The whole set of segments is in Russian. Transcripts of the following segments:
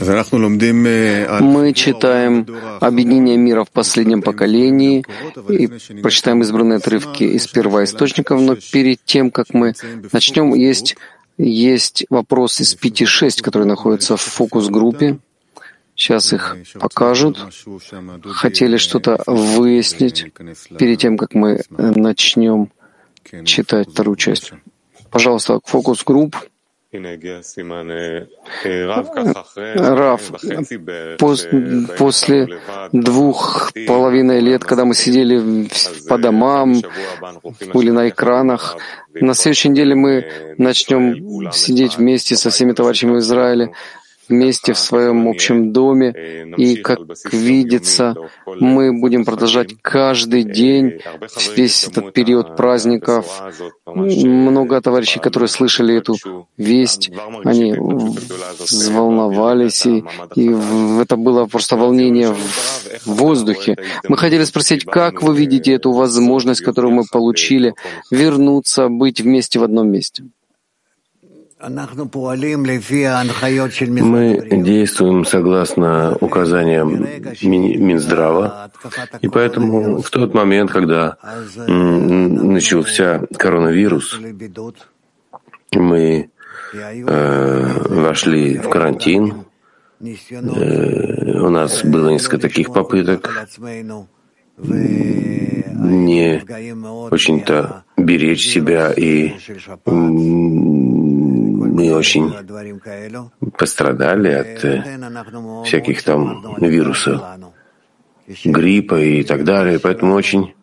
Мы читаем «Объединение мира в последнем поколении» и прочитаем избранные отрывки из первоисточников, но перед тем, как мы начнем, есть, есть вопрос из 5-6, который находится в фокус-группе. Сейчас их покажут. Хотели что-то выяснить перед тем, как мы начнем читать вторую часть. Пожалуйста, фокус-групп. Рав, после двух половиной лет, когда мы сидели по домам, были на экранах, на следующей неделе мы начнем сидеть вместе со всеми товарищами в Израиле, вместе в своем общем доме. И, как видится, мы будем продолжать каждый день, весь этот период праздников. Много товарищей, которые слышали эту весть, они взволновались, и, и это было просто волнение в воздухе. Мы хотели спросить, как вы видите эту возможность, которую мы получили, вернуться, быть вместе в одном месте? Мы действуем согласно указаниям Минздрава, и поэтому в тот момент, когда начался коронавирус, мы э, вошли в карантин. Э, у нас было несколько таких попыток. не очень-то беречь себя и мы очень пострадали от э, всяких там вирусов, гриппа и так далее, поэтому очень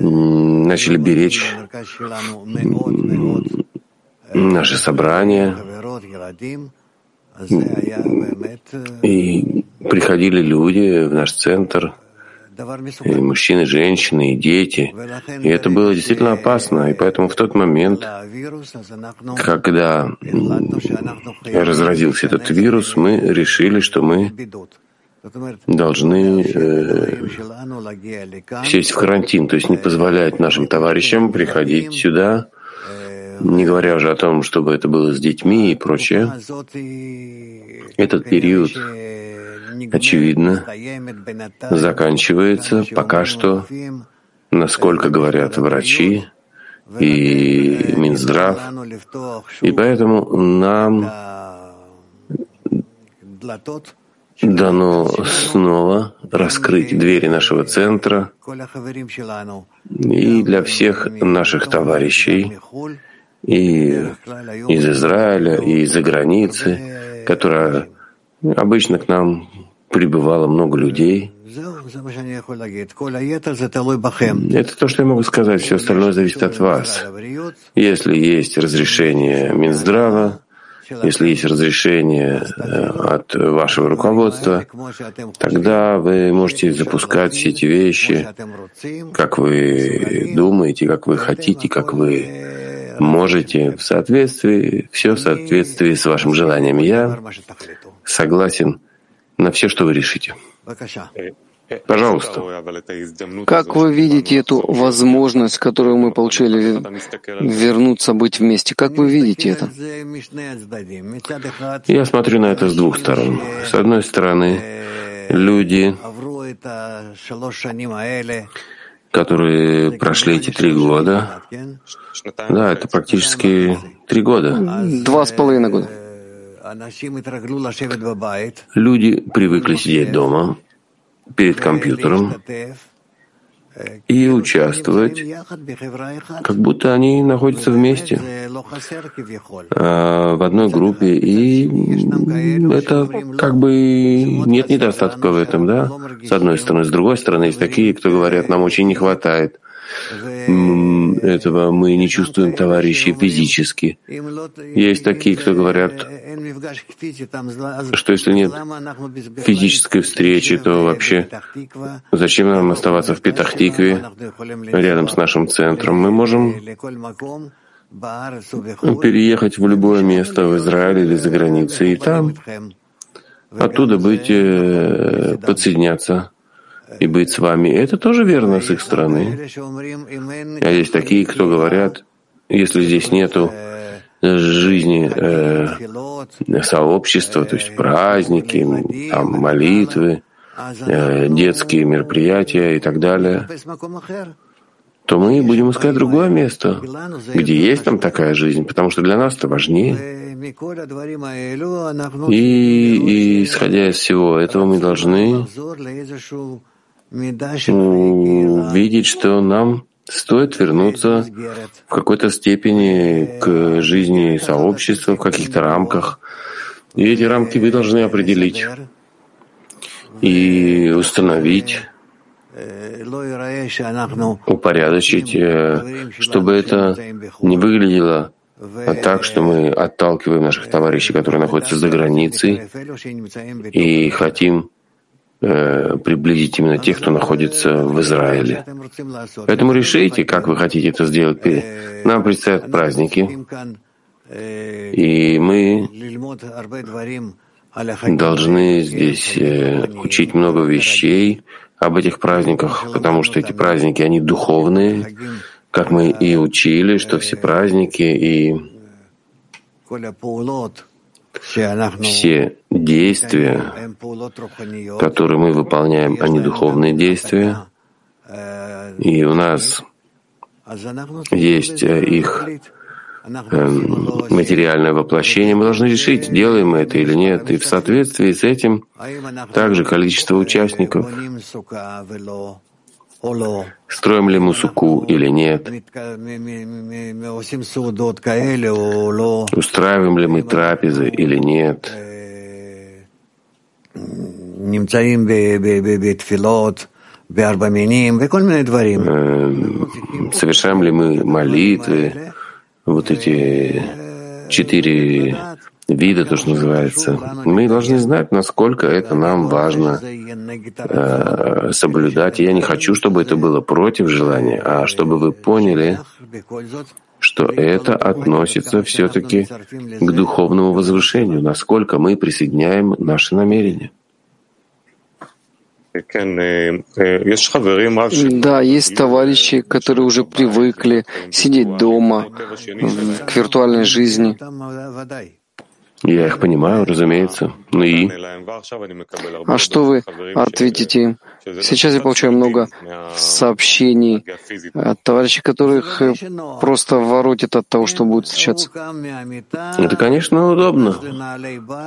начали беречь наши собрания. И приходили люди в наш центр, и мужчины, женщины, и дети. И это было действительно опасно. И поэтому в тот момент, когда разразился этот вирус, мы решили, что мы должны э, сесть в карантин, то есть не позволять нашим товарищам приходить сюда, не говоря уже о том, чтобы это было с детьми и прочее. Этот период очевидно, заканчивается пока что, насколько говорят врачи и Минздрав. И поэтому нам дано снова раскрыть двери нашего центра и для всех наших товарищей и из Израиля, и из-за границы, которые обычно к нам прибывало много людей. Это то, что я могу сказать. Все остальное зависит от вас. Если есть разрешение Минздрава, если есть разрешение э, от вашего руководства, тогда вы можете запускать все эти вещи, как вы думаете, как вы хотите, как вы можете, в соответствии, все в соответствии с вашим желанием. Я согласен на все, что вы решите. Пожалуйста. Как вы видите эту возможность, которую мы получили, вернуться, быть вместе? Как вы видите это? Я смотрю на это с двух сторон. С одной стороны, люди, которые прошли эти три года, да, это практически три года. Два с половиной года. Люди привыкли сидеть дома перед компьютером и участвовать, как будто они находятся вместе а, в одной группе, и это как бы нет недостатка в этом, да, с одной стороны. С другой стороны, есть такие, кто говорят, нам очень не хватает этого мы не чувствуем товарищей физически. Есть такие, кто говорят, что если нет физической встречи, то вообще зачем нам оставаться в Петахтикве, рядом с нашим центром? Мы можем переехать в любое место в Израиле или за границей, и там оттуда быть, э, подсоединяться и быть с вами. Это тоже верно с их стороны. А есть такие, кто говорят, если здесь нету жизни э, сообщества, то есть праздники, там, молитвы, э, детские мероприятия и так далее, то мы будем искать другое место, где есть там такая жизнь, потому что для нас это важнее. И, и исходя из всего этого, мы должны увидеть, что нам стоит вернуться в какой-то степени к жизни сообщества в каких-то рамках. И эти рамки вы должны определить и установить, упорядочить, э, чтобы это не выглядело так, что мы отталкиваем наших товарищей, которые находятся за границей, и хотим приблизить именно тех, кто находится в Израиле. Поэтому решите, как вы хотите это сделать. Нам предстоят праздники, и мы должны здесь э, учить много вещей об этих праздниках, потому что эти праздники, они духовные, как мы и учили, что все праздники и все действия, которые мы выполняем, они духовные действия, и у нас есть э, их Эм, материальное воплощение, мы должны решить, делаем мы это или нет. И в соответствии с этим также количество участников, строим ли мы суку или нет, устраиваем ли мы трапезы или нет, эм, совершаем ли мы молитвы, вот эти четыре вида, то, что называется, мы должны знать, насколько это нам важно э, соблюдать. И я не хочу, чтобы это было против желания, а чтобы вы поняли, что это относится все-таки к духовному возвышению, насколько мы присоединяем наши намерения. Да, есть товарищи, которые уже привыкли сидеть дома, к виртуальной жизни. Я их понимаю, разумеется. Ну и? А что вы ответите им? Сейчас я получаю много сообщений от товарищей, которых э, просто воротит от того, что будет встречаться. Это, конечно, удобно.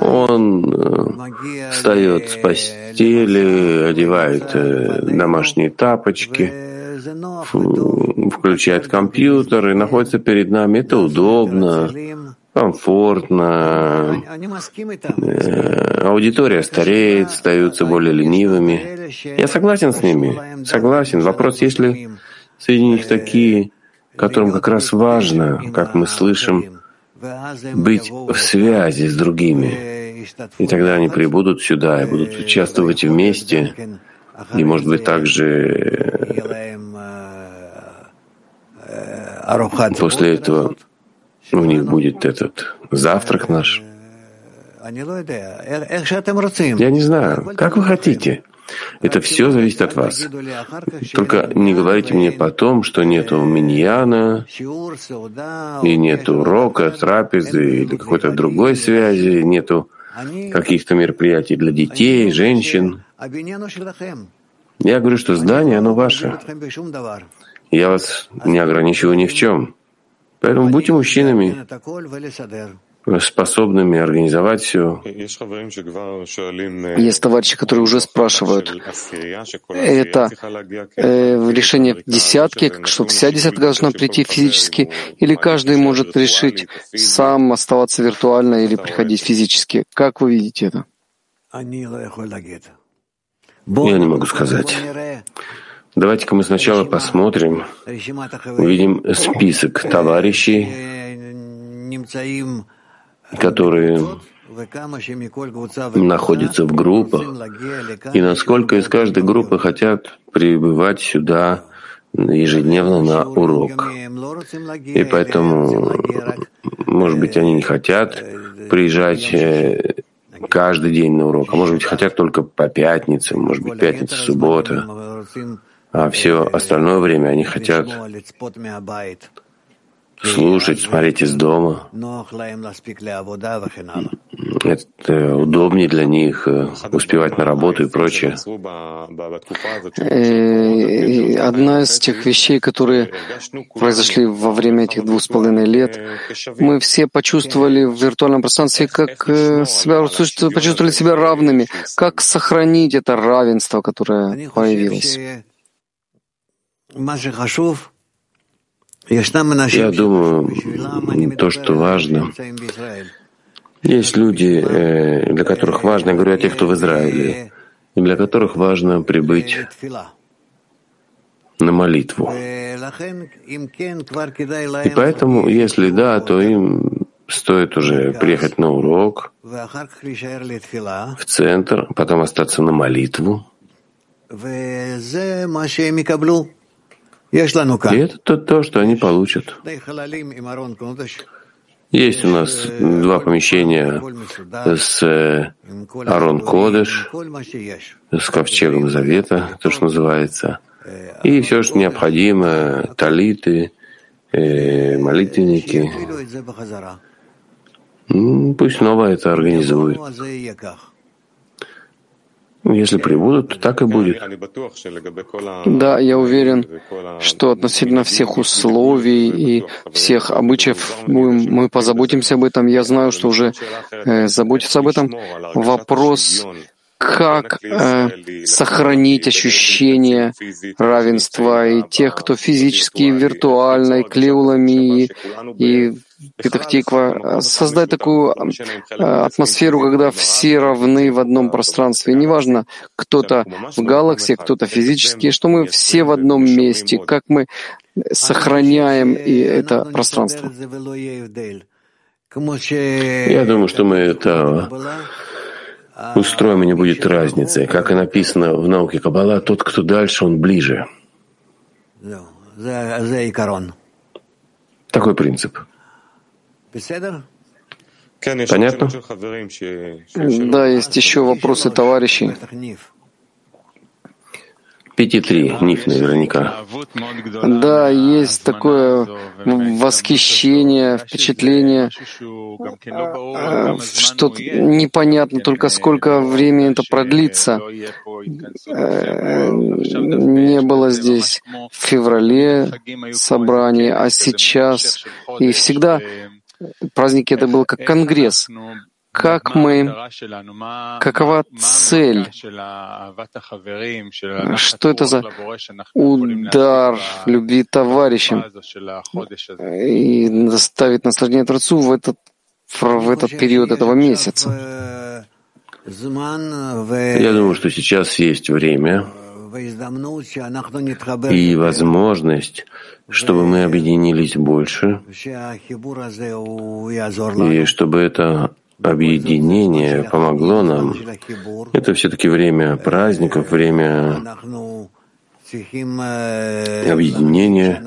Он э, встает с постели, одевает э, домашние тапочки, включает компьютер и находится перед нами. Это удобно комфортно, э, аудитория стареет, остаются более ленивыми. Я согласен с ними, согласен. Вопрос, если среди них такие, которым как раз важно, как мы слышим, быть в связи с другими. И тогда они прибудут сюда и будут участвовать вместе, и, может быть, также после этого у них будет этот завтрак наш. Я не знаю, как вы хотите. Это все зависит от вас. Только не говорите мне потом, что нету миньяна, и нету урока, трапезы или какой-то другой связи, нету каких-то мероприятий для детей, женщин. Я говорю, что здание, оно ваше. Я вас не ограничиваю ни в чем. Поэтому будьте мужчинами, способными организовать все. Есть товарищи, которые уже спрашивают, это э, решение десятки, что вся десятка должна прийти физически, или каждый может решить сам оставаться виртуально или приходить физически? Как вы видите это? Я не могу сказать. Давайте-ка мы сначала посмотрим, увидим список товарищей, которые находятся в группах, и насколько из каждой группы хотят прибывать сюда ежедневно на урок. И поэтому, может быть, они не хотят приезжать э, каждый день на урок, а может быть, хотят только по пятницам, может быть, пятница, суббота а все остальное время они хотят слушать, смотреть из дома. Это удобнее для них э, успевать на работу и прочее. Э, одна из тех вещей, которые произошли во время этих двух с половиной лет, мы все почувствовали в виртуальном пространстве, как э, себя, почувствовали себя равными, как сохранить это равенство, которое появилось. Я думаю, то, что важно, есть люди, э, для которых важно, я говорю о тех, кто в Израиле, и для которых важно прибыть на молитву. И поэтому, если да, то им стоит уже приехать на урок в центр, потом остаться на молитву. И это то, то, что они получат. Есть у нас два помещения с э, Арон Кодыш, с ковчегом Завета, то, что называется, и все, что необходимо, талиты, э, молитвенники. Пусть снова это организует. Если прибудут, то так и будет. Да, я уверен, что относительно всех условий и всех обычаев мы, мы позаботимся об этом. Я знаю, что уже э, заботятся об этом. Вопрос как э, сохранить ощущение равенства и тех, кто физически, виртуально, и клеулами, и, и Петахтиква, создать такую э, атмосферу, когда все равны в одном пространстве. Неважно, кто-то в галаксии, кто-то физически, что мы все в одном месте, как мы сохраняем и это пространство. Я думаю, что мы это устроим, и не будет разницы. Как и написано в науке Каббала, тот, кто дальше, он ближе. Такой принцип. Понятно? Да, есть еще вопросы товарищей. Пяти три, них наверняка. Да, есть такое восхищение, впечатление, а, что непонятно только сколько времени это продлится. Э, не было здесь в феврале собраний, а сейчас и всегда праздники это был как конгресс. Как мы, какова цель, что это за удар любви товарищам и доставить наслаждение Творцу в этот, в этот период этого месяца? Я думаю, что сейчас есть время и возможность, чтобы мы объединились больше, и чтобы это объединение помогло нам. Это все-таки время праздников, время объединения.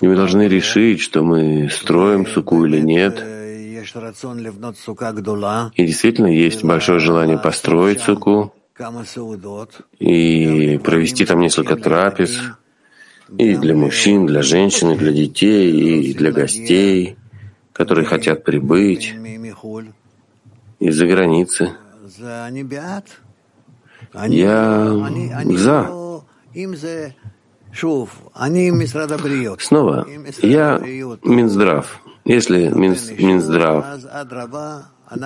И мы должны решить, что мы строим суку или нет. И действительно есть большое желание построить суку, и провести там несколько трапез и для мужчин, для женщин, и для детей, и для гостей, которые хотят прибыть из-за границы. Я за. Снова, я Минздрав. Если Минздрав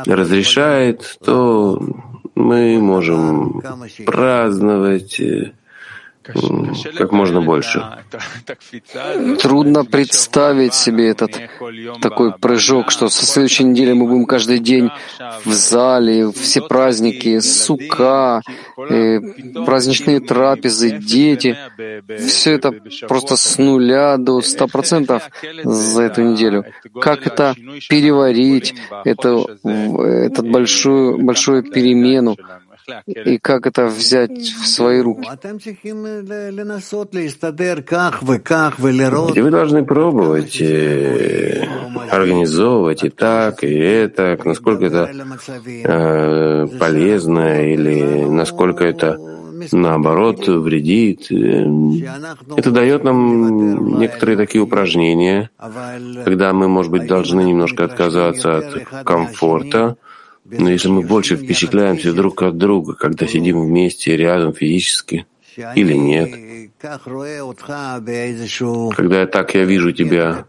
разрешает, то мы можем праздновать э, как можно больше. Трудно представить себе этот такой прыжок, что со следующей недели мы будем каждый день в зале, все праздники, сука, э, праздничные трапезы, дети. Все это просто с нуля до ста процентов за эту неделю. Как это переварить, эту, этот большую, большую перемену, и как это взять в свои руки. И вы должны пробовать э, организовывать и так, и это, насколько это э, полезно или насколько это наоборот, вредит. Это дает нам некоторые такие упражнения, когда мы, может быть, должны немножко отказаться от комфорта, но если мы больше впечатляемся друг от друга, когда сидим вместе рядом физически, или нет, когда я так я вижу тебя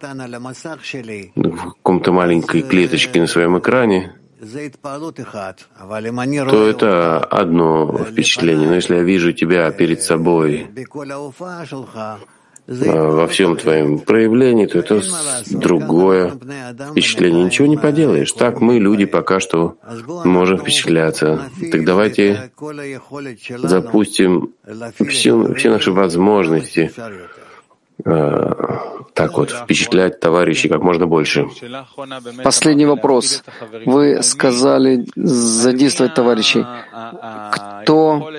в каком-то маленькой клеточке на своем экране, то это одно впечатление. Но если я вижу тебя перед собой во всем твоем проявлении, то это другое впечатление. Ничего не поделаешь. Так мы, люди, пока что можем впечатляться. Так давайте запустим все, все наши возможности так вот, впечатлять товарищей как можно больше. Последний вопрос. Вы сказали задействовать товарищей. Кто,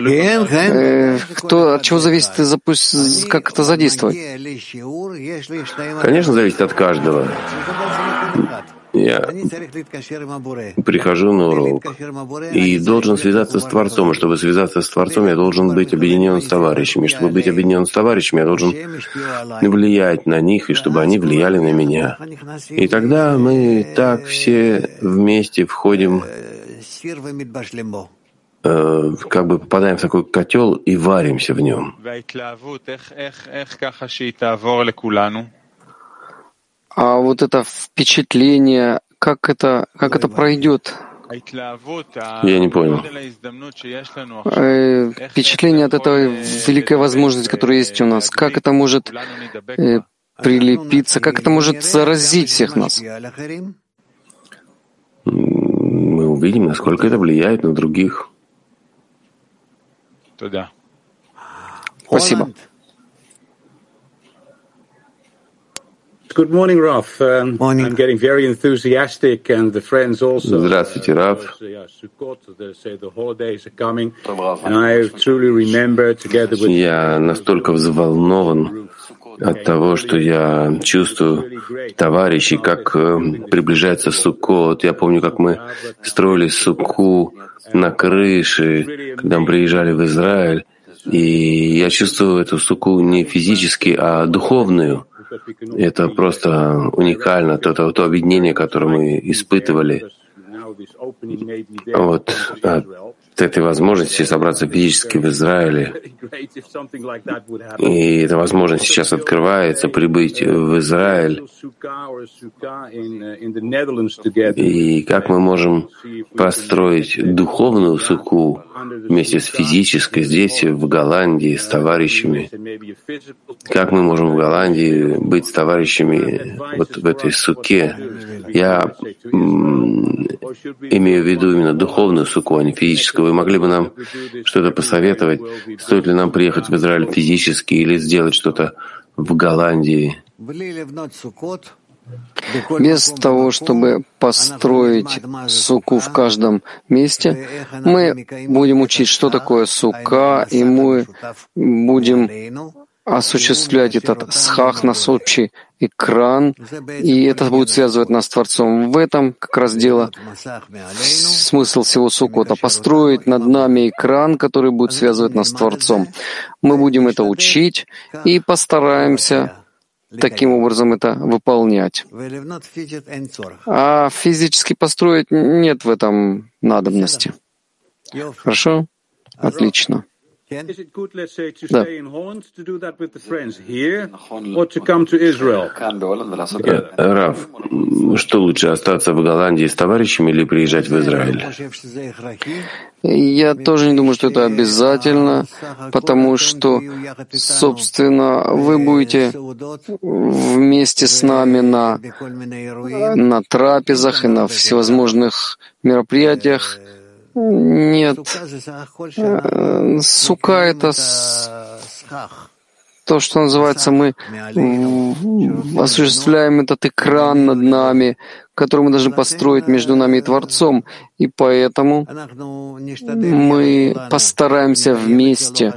э, кто от чего зависит, запусть, как это задействовать? Конечно, зависит от каждого. Я прихожу на урок и должен связаться с Творцом. Чтобы связаться с Творцом, я должен быть объединен с товарищами. И чтобы быть объединен с товарищами, я должен влиять на них, и чтобы они влияли на меня. И тогда мы так все вместе входим, э, как бы попадаем в такой котел и варимся в нем. А вот это впечатление, как это, как это пройдет? Я не понял. Э, впечатление от этой великой возможности, которая есть у нас, как это может э, прилепиться, как это может заразить всех нас? Мы увидим, насколько это влияет на других. Спасибо. Good morning, Raf. Um, morning. I'm getting very enthusiastic, and the friends also. Здравствуйте, Раф. Я настолько взволнован от того, что я чувствую товарищей, как э, приближается Суккот. Я помню, как мы строили Сукку на крыше, когда мы приезжали в Израиль. И я чувствую эту суку не физически, а духовную. Это просто уникально, то, то, то объединение, которое мы испытывали. Вот этой возможности собраться физически в Израиле. И эта возможность сейчас открывается, прибыть в Израиль. И как мы можем построить духовную суку вместе с физической здесь, в Голландии, с товарищами? Как мы можем в Голландии быть с товарищами вот в этой суке? Я имею в виду именно духовную суку, а не физическую. Вы могли бы нам что-то посоветовать? Стоит ли нам приехать в Израиль физически или сделать что-то в Голландии? Без того, чтобы построить суку в каждом месте, мы будем учить, что такое сука, и мы будем осуществлять этот схах, наш общий экран, и это будет связывать нас с Творцом. В этом как раз дело, смысл всего Сукота — построить над нами экран, который будет связывать нас с Творцом. Мы будем это учить и постараемся таким образом это выполнять. А физически построить нет в этом надобности. Хорошо? Отлично. Is it good, let's say, to stay in Holland to do that with the friends here, or to come to Israel? Раф, что лучше, остаться в Голландии с товарищами или приезжать в Израиль? Я тоже не думаю, что это обязательно, потому что, собственно, вы будете вместе с нами на, на трапезах и на всевозможных мероприятиях, нет. Э, сука — это то, что называется, мы осуществляем этот экран над нами, который мы должны построить между нами и Творцом. И поэтому мы постараемся вместе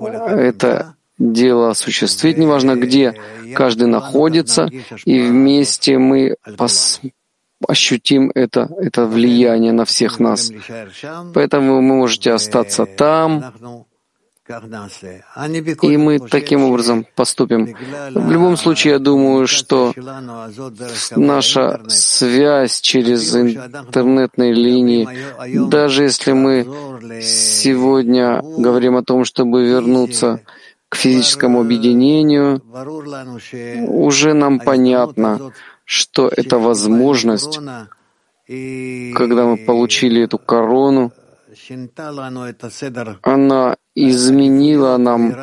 это дело осуществить, неважно где каждый находится, и вместе мы пос ощутим это, это влияние на всех нас. Поэтому вы можете остаться там, и мы таким образом поступим. В любом случае, я думаю, что наша связь через интернетные линии, даже если мы сегодня говорим о том, чтобы вернуться к физическому объединению, уже нам понятно, что это возможность, когда мы получили эту корону, она изменила нам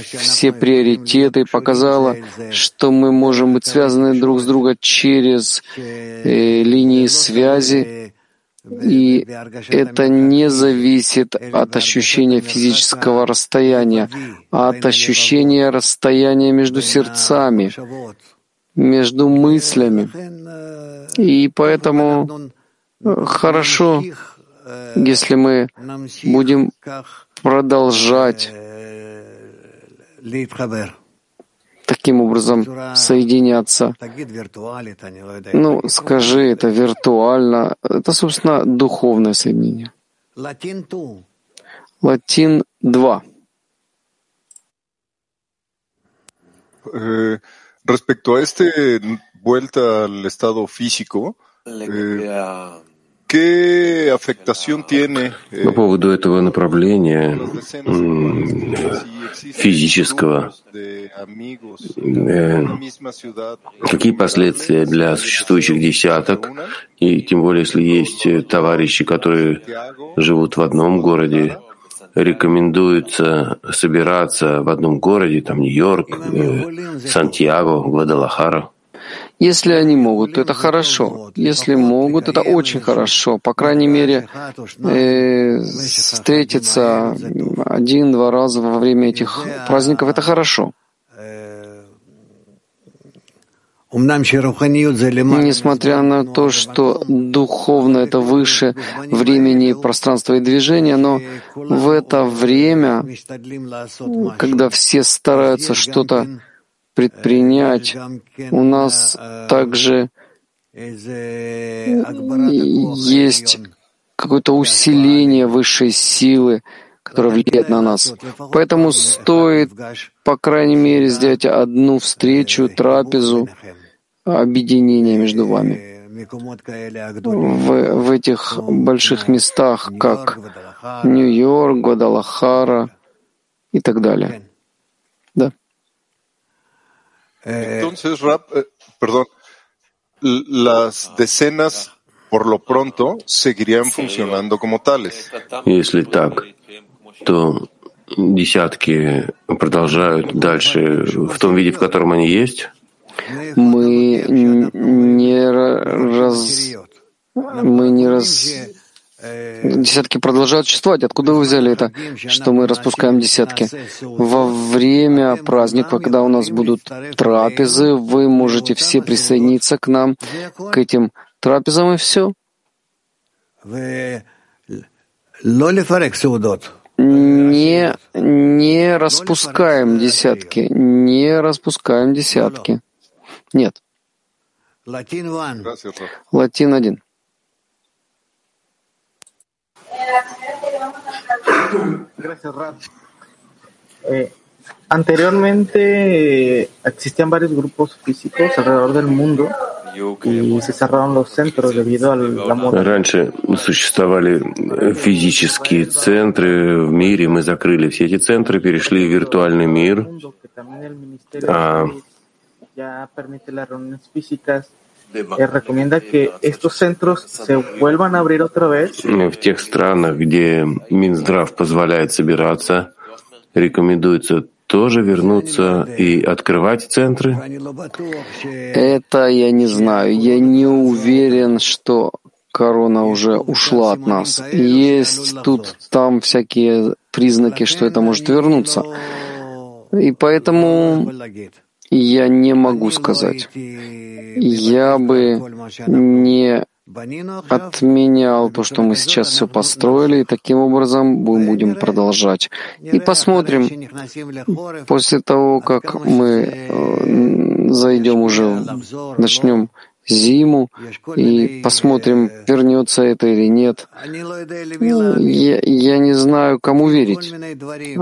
все приоритеты, показала, что мы можем быть связаны друг с другом через э, линии связи, и это не зависит от ощущения физического расстояния, а от ощущения расстояния между сердцами, между мыслями. И поэтому хорошо, если мы будем продолжать таким образом соединяться. Ну, скажи, это виртуально. Это, собственно, духовное соединение. Латин 2. Respecto a esta vuelta al estado físico, eh, ¿Qué afectación tiene По поводу этого направления физического, э, какие последствия для существующих десяток, и тем более, если есть товарищи, которые живут в одном городе, рекомендуется собираться в одном городе, там Нью-Йорк, э, Сантьяго, Гвадалахара? Если они могут, то это хорошо. Если могут, это очень хорошо. По крайней мере, э, встретиться один-два раза во время этих праздников — это хорошо. Несмотря на то, что духовно это выше времени, пространства и движения, но в это время, когда все стараются что-то предпринять. У нас также есть какое-то усиление высшей силы, которое влияет на нас. Поэтому стоит, по крайней мере, сделать одну встречу, трапезу, объединение между вами. В, в этих больших местах, как Нью-Йорк, Гвадалахара и так далее. Entonces, Rap, eh, perdón, las decenas por lo pronto seguirían funcionando como tales. Если так, то десятки продолжают дальше в том виде, в котором они есть. Мы не раз, мы не раз Десятки продолжают существовать. Откуда вы взяли это, что мы распускаем десятки? Во время праздника, когда у нас будут трапезы, вы можете все присоединиться к нам, к этим трапезам, и все. Не, не распускаем десятки, не распускаем десятки. Нет. Латин один. Eh, anteriormente eh, existían varios grupos físicos alrededor del mundo y se cerraron los centros debido al amor. Раньше существовали физические центры в мире, мы закрыли все эти центры, перешли в виртуальный мир. А ya permite las reuniones físicas eh, recomienda que estos centros se vuelvan a abrir otra vez. В тех странах, где Минздрав позволяет собираться, рекомендуется тоже вернуться и открывать центры? Это я не знаю. Я не уверен, что корона уже ушла от нас. Есть тут, там всякие признаки, что это может вернуться. И поэтому я не могу сказать. Я бы не отменял то, что мы сейчас все построили, и таким образом мы будем продолжать. И посмотрим, после того, как мы э, зайдем уже, начнем зиму и посмотрим, вернется это или нет. Я, я не знаю, кому верить.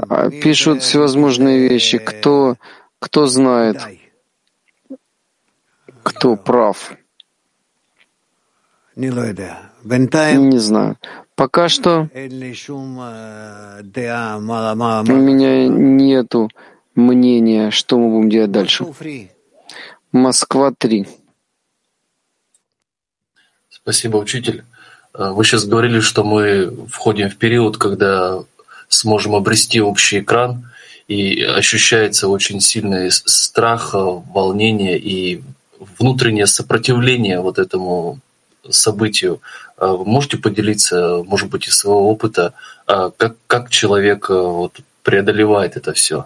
А пишут всевозможные вещи. Кто, кто знает, кто прав. Не знаю. Пока что у меня нету мнения, что мы будем делать дальше. Москва 3. Спасибо, учитель. А, вы сейчас говорили, что мы входим в период, когда сможем обрести общий экран, и ощущается очень сильный страх, волнение и внутреннее сопротивление вот этому событию. А, вы можете поделиться, может быть, из своего опыта, а, как, как человек вот, преодолевает это все?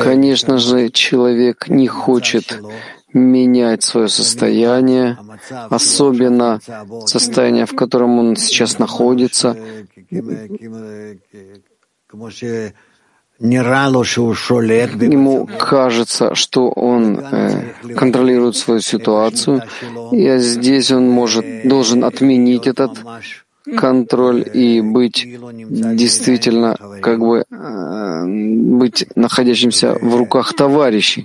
Конечно же, человек не хочет менять свое состояние, особенно состояние, в котором он сейчас находится. Ему кажется, что он э, контролирует свою ситуацию, и здесь он может, должен отменить этот контроль и быть действительно как бы э, быть находящимся в руках товарищей,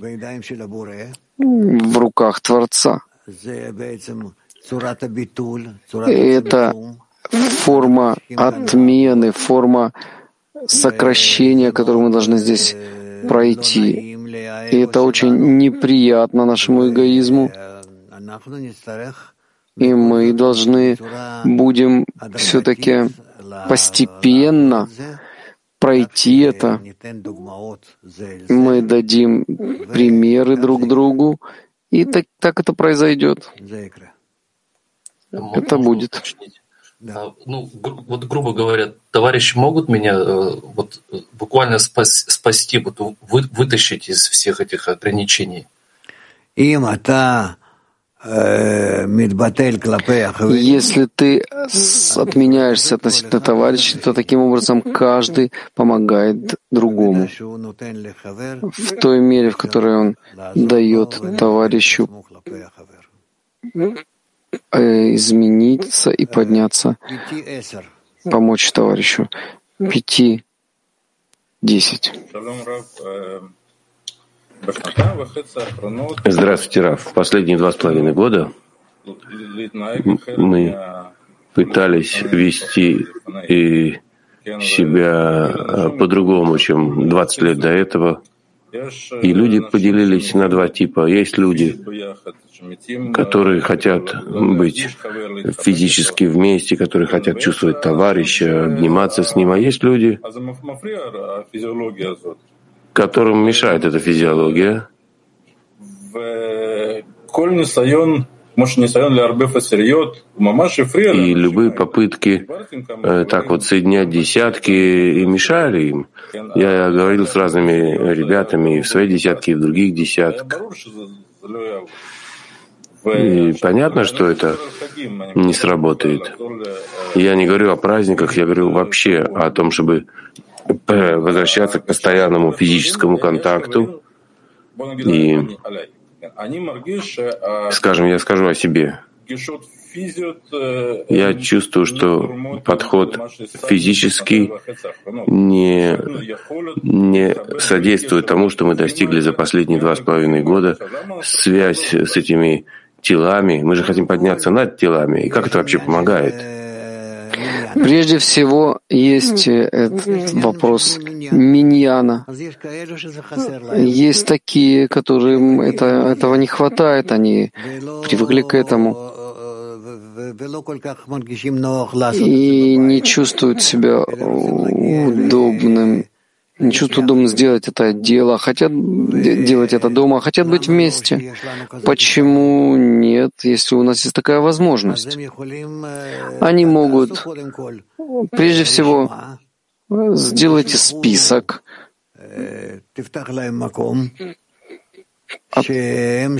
в руках Творца. Это форма отмены, форма сокращения, которую мы должны здесь пройти. И это очень неприятно нашему эгоизму. И мы должны будем все-таки постепенно пройти это. Мы дадим примеры друг другу, и так, так это произойдет. Это будет. Да. Ну, гру- вот грубо говоря, товарищи могут меня э, вот буквально спас, спасти, вот вы, вытащить из всех этих ограничений. Если ты отменяешься относительно товарищей, то таким образом каждый помогает другому в той мере, в которой он дает товарищу э, измениться и подняться, помочь товарищу. Пяти, десять. Здравствуйте, Раф. Последние два с половиной года мы пытались вести и себя э, по-другому, чем 20 лет до этого. И люди поделились на два типа. Есть люди, которые хотят быть физически вместе, которые хотят чувствовать товарища, обниматься с ним. А есть люди, которым мешает эта физиология. И любые попытки э, так вот соединять десятки и мешали им. Я говорил с разными ребятами и в своей десятке, и в других десятках. И понятно, что это не сработает. Я не говорю о праздниках, я говорю вообще о том, чтобы Э, возвращаться к постоянному физическому контакту. И, скажем, я скажу о себе. Я чувствую, что подход физический не, не содействует тому, что мы достигли за последние два с половиной года. Связь с этими телами. Мы же хотим подняться над телами. И как это вообще помогает? Прежде всего, есть э, этот вопрос миньяна. Есть такие, которым это, этого не хватает, они привыкли к этому. и не чувствуют себя удобным не чувствуют удобно сделать это дело, хотят делать это дома, хотят быть вместе. Почему нет, если у нас есть такая возможность? Они могут, прежде всего, сделайте список,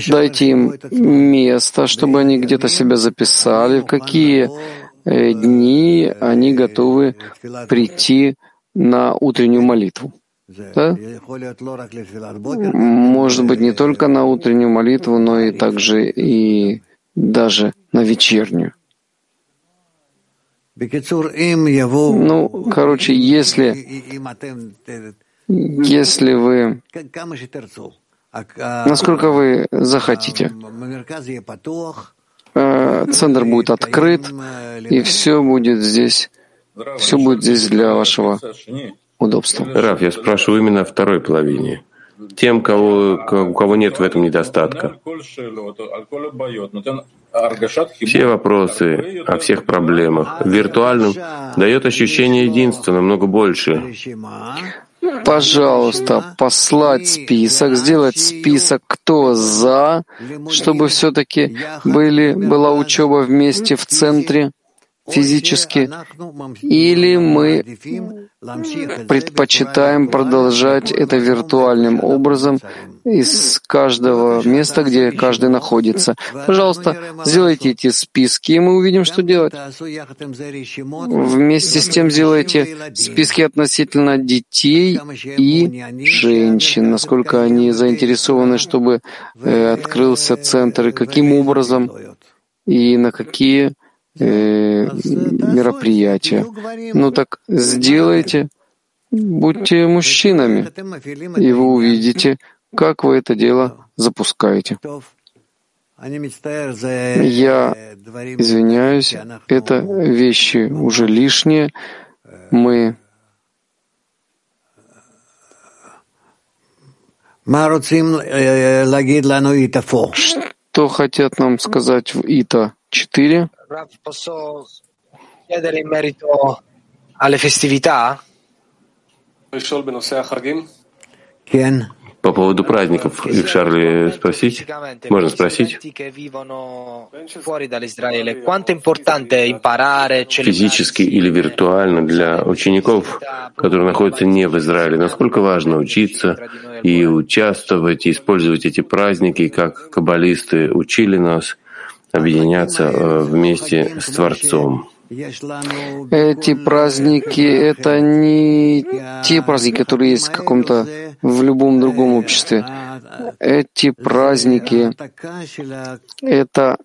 дайте им место, чтобы они где-то себя записали, в какие дни они готовы прийти на утреннюю молитву. Да? Может быть, не только на утреннюю молитву, но и также и даже на вечернюю. Ну, короче, если, если вы, насколько вы захотите, э, центр будет открыт, и все будет здесь, все будет здесь для вашего удобства. Раф, я спрашиваю именно о второй половине. Тем, кого, у кого нет в этом недостатка. Все вопросы о всех проблемах виртуальным дает ощущение единства намного больше. Пожалуйста, послать список, сделать список, кто за, чтобы все-таки были, была учеба вместе в центре физически, или мы предпочитаем продолжать это виртуальным образом из каждого места, где каждый находится. Пожалуйста, сделайте эти списки, и мы увидим, что делать. Вместе с тем сделайте списки относительно детей и женщин, насколько они заинтересованы, чтобы открылся центр, и каким образом, и на какие э, мероприятия. Ну так сделайте, будьте мужчинами, и вы увидите, как вы это дело запускаете. Я извиняюсь, это вещи уже лишние. Мы что хотят нам сказать в ИТА 4? Rav, posso chiedere in merito alle festività? По поводу праздников, их Шарли спросить? Можно спросить? Физически или виртуально для учеников, которые находятся не в Израиле, насколько важно учиться и участвовать, и использовать эти праздники, как каббалисты учили нас — объединяться э, вместе с Творцом. Эти праздники — это не те праздники, которые есть в каком-то, в любом другом обществе. Эти праздники — это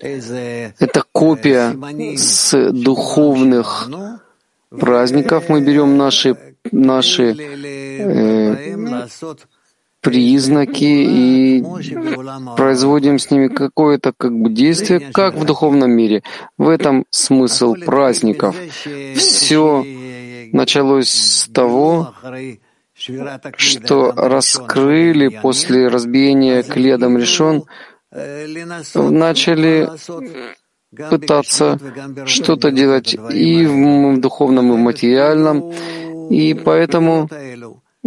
э, это копия с духовных праздников. Мы берем наши, наши э, признаки и производим с ними какое-то как бы действие, как в духовном мире. В этом смысл праздников. Все началось с того, что раскрыли после разбиения кледом решен, начали пытаться что-то делать и в духовном, и в материальном, и поэтому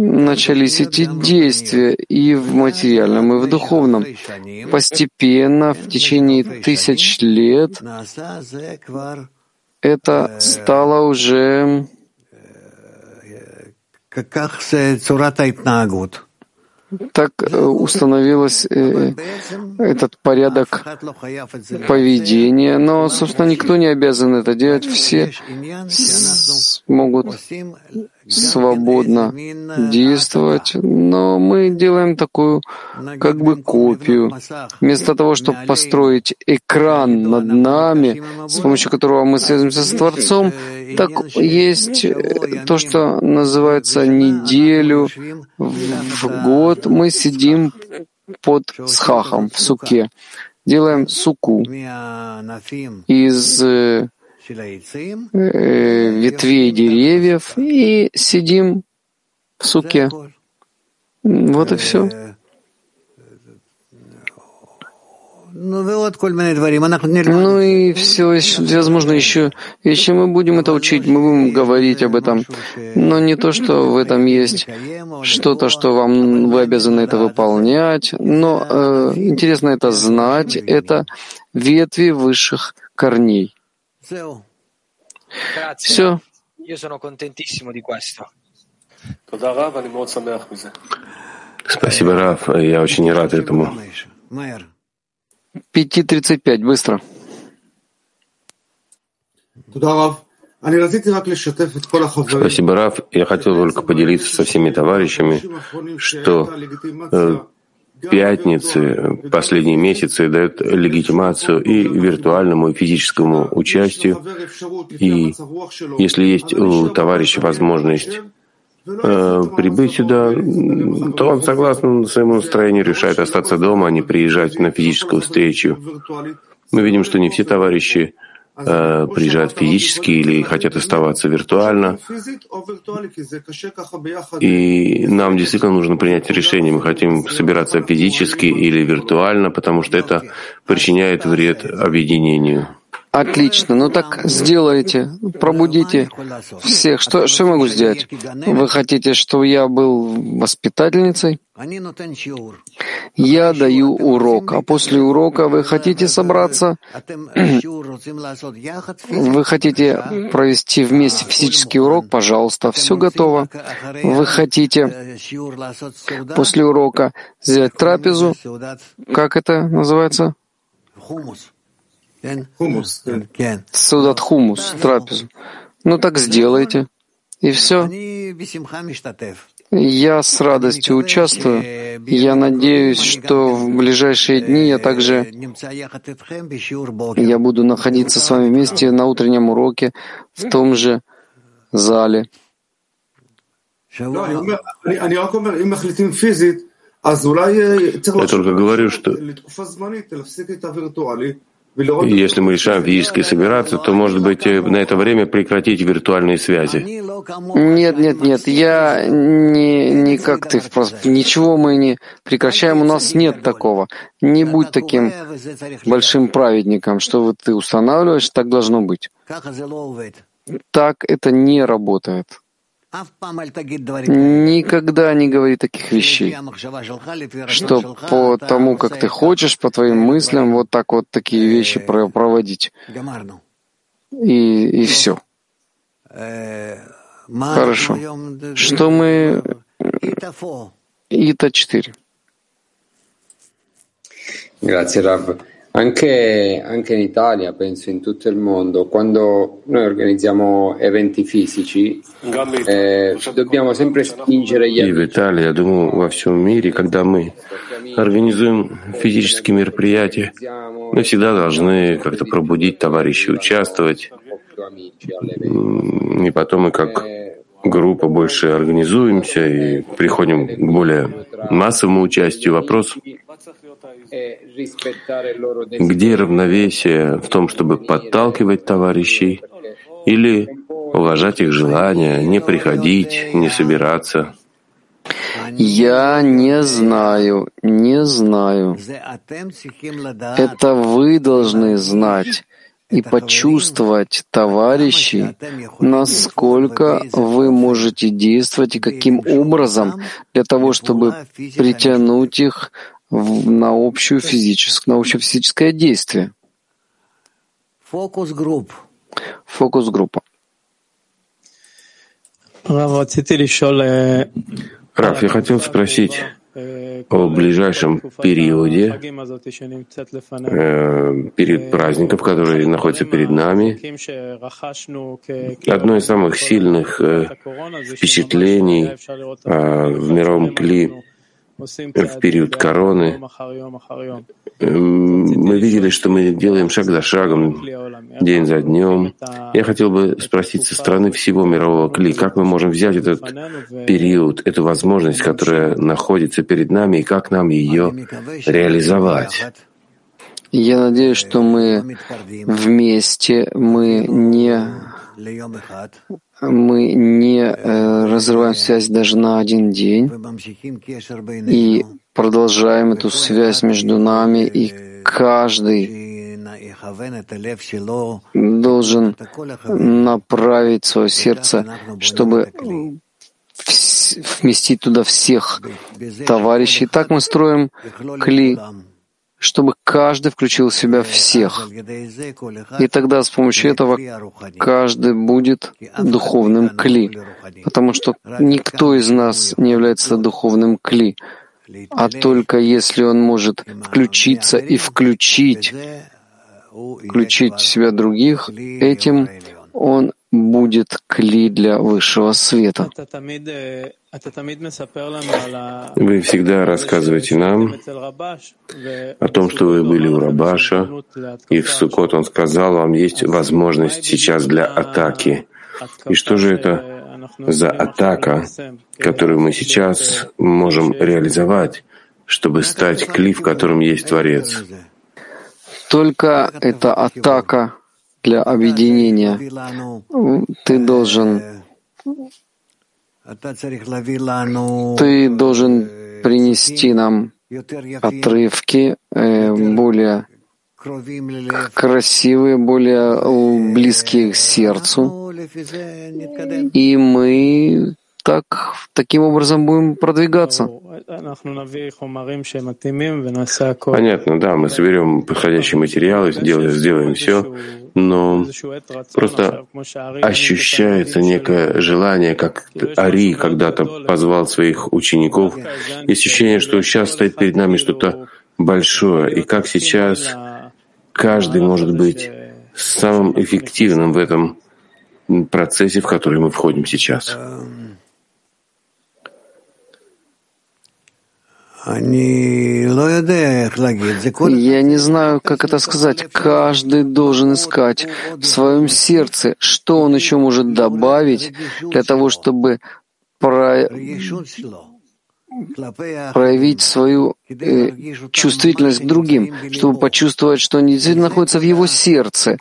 начались эти действия и в материальном, и в духовном. Постепенно, в течение тысяч лет, это стало уже так э, установилось э, этот порядок поведения, но, собственно, никто не обязан это делать. Все могут свободно действовать, но мы делаем такую как бы копию. Вместо того, чтобы построить экран над нами, с помощью которого мы связываемся с Творцом, так есть э, то, что называется неделю в год. Мы сидим под схахом в суке, делаем суку из э, ветвей деревьев и сидим в суке. Вот и все. Ну и все, возможно, еще еще мы будем это учить, мы будем говорить об этом, но не то, что в этом есть что-то, что вам вы обязаны это выполнять, но э, интересно это знать, это ветви высших корней. Все. Спасибо, Раф. Я очень рад этому. 5.35, быстро. Спасибо, Раф. Я хотел только поделиться со всеми товарищами, что э, пятницы, последние месяцы дают легитимацию и виртуальному, и физическому участию. И если есть у товарища возможность э, прибыть сюда, то он, согласно своему настроению, решает остаться дома, а не приезжать на физическую встречу. Мы видим, что не все товарищи э, приезжают физически или хотят оставаться виртуально. И нам действительно нужно принять решение, мы хотим собираться физически или виртуально, потому что это причиняет вред объединению. Отлично. Ну так сделайте, пробудите всех. Что, что я могу сделать? Вы хотите, чтобы я был воспитательницей? Я даю урок, а после урока вы хотите собраться? Вы хотите провести вместе физический урок? Пожалуйста, все готово. Вы хотите после урока сделать трапезу? Как это называется? Судат хумус, трапезу. Ну так сделайте. И все. Я с радостью участвую. Я надеюсь, что в ближайшие дни я также я буду находиться с вами вместе на утреннем уроке в том же зале. Я только говорю, что и если мы решаем физически собираться, то, может быть, э, на это время прекратить виртуальные связи. Нет, нет, нет, я не, не как ты, ничего мы не прекращаем, у нас нет такого. Не будь таким большим праведником, что вот ты устанавливаешь, так должно быть. Так это не работает. Никогда не говори таких вещей, что по тому, как ты хочешь, по твоим мыслям, вот так вот такие вещи проводить. И, и все. Хорошо. Что мы... Ита 4. Grazie Rav. Anche, anche, in Italia, penso in tutto il mondo, quando noi organizziamo eventi fisici, eh, dobbiamo sempre spingere gli И в Италии, я думаю, во всем мире, когда мы организуем физические мероприятия, мы всегда должны как-то пробудить товарищей, участвовать. И потом мы как группа больше организуемся и приходим к более массовому участию. Вопрос где равновесие в том, чтобы подталкивать товарищей или уважать их желания, не приходить, не собираться? Я не знаю, не знаю. Это вы должны знать и почувствовать, товарищи, насколько вы можете действовать и каким образом для того, чтобы притянуть их на общую физическое, на общее физическое действие. Фокус-группа. Фокус-группа. Раф, я хотел спросить о ближайшем периоде, э, период праздников, которые находятся перед нами. Одно из самых сильных э, впечатлений э, в мировом кли в период короны, мы видели, что мы делаем шаг за шагом, день за днем. Я хотел бы спросить со стороны всего мирового кли, как мы можем взять этот период, эту возможность, которая находится перед нами, и как нам ее реализовать? Я надеюсь, что мы вместе, мы не мы не э, разрываем связь даже на один день и продолжаем эту связь между нами, и каждый должен направить свое сердце, чтобы вместить туда всех товарищей. Так мы строим кли чтобы каждый включил в себя всех. И тогда с помощью этого каждый будет духовным кли, потому что никто из нас не является духовным кли, а только если он может включиться и включить, включить в себя других, этим он будет кли для высшего света. Вы всегда рассказываете нам о том, что вы были у Рабаша, и в Сукот он сказал, вам есть возможность сейчас для атаки. И что же это за атака, которую мы сейчас можем реализовать, чтобы стать кли, в котором есть Творец? Только эта атака для объединения. Ты должен ты должен принести нам отрывки э, более красивые, более близкие к сердцу. И мы так, таким образом будем продвигаться. Понятно, да, мы соберем подходящие материалы, сделаем, сделаем все, но просто ощущается некое желание, как Ари когда-то позвал своих учеников. Есть ощущение, что сейчас стоит перед нами что-то большое, и как сейчас каждый может быть самым эффективным в этом процессе, в который мы входим сейчас. Я не знаю, как это сказать. Каждый должен искать в своем сердце, что он еще может добавить для того, чтобы про... проявить свою э, чувствительность к другим, чтобы почувствовать, что они действительно находятся в его сердце.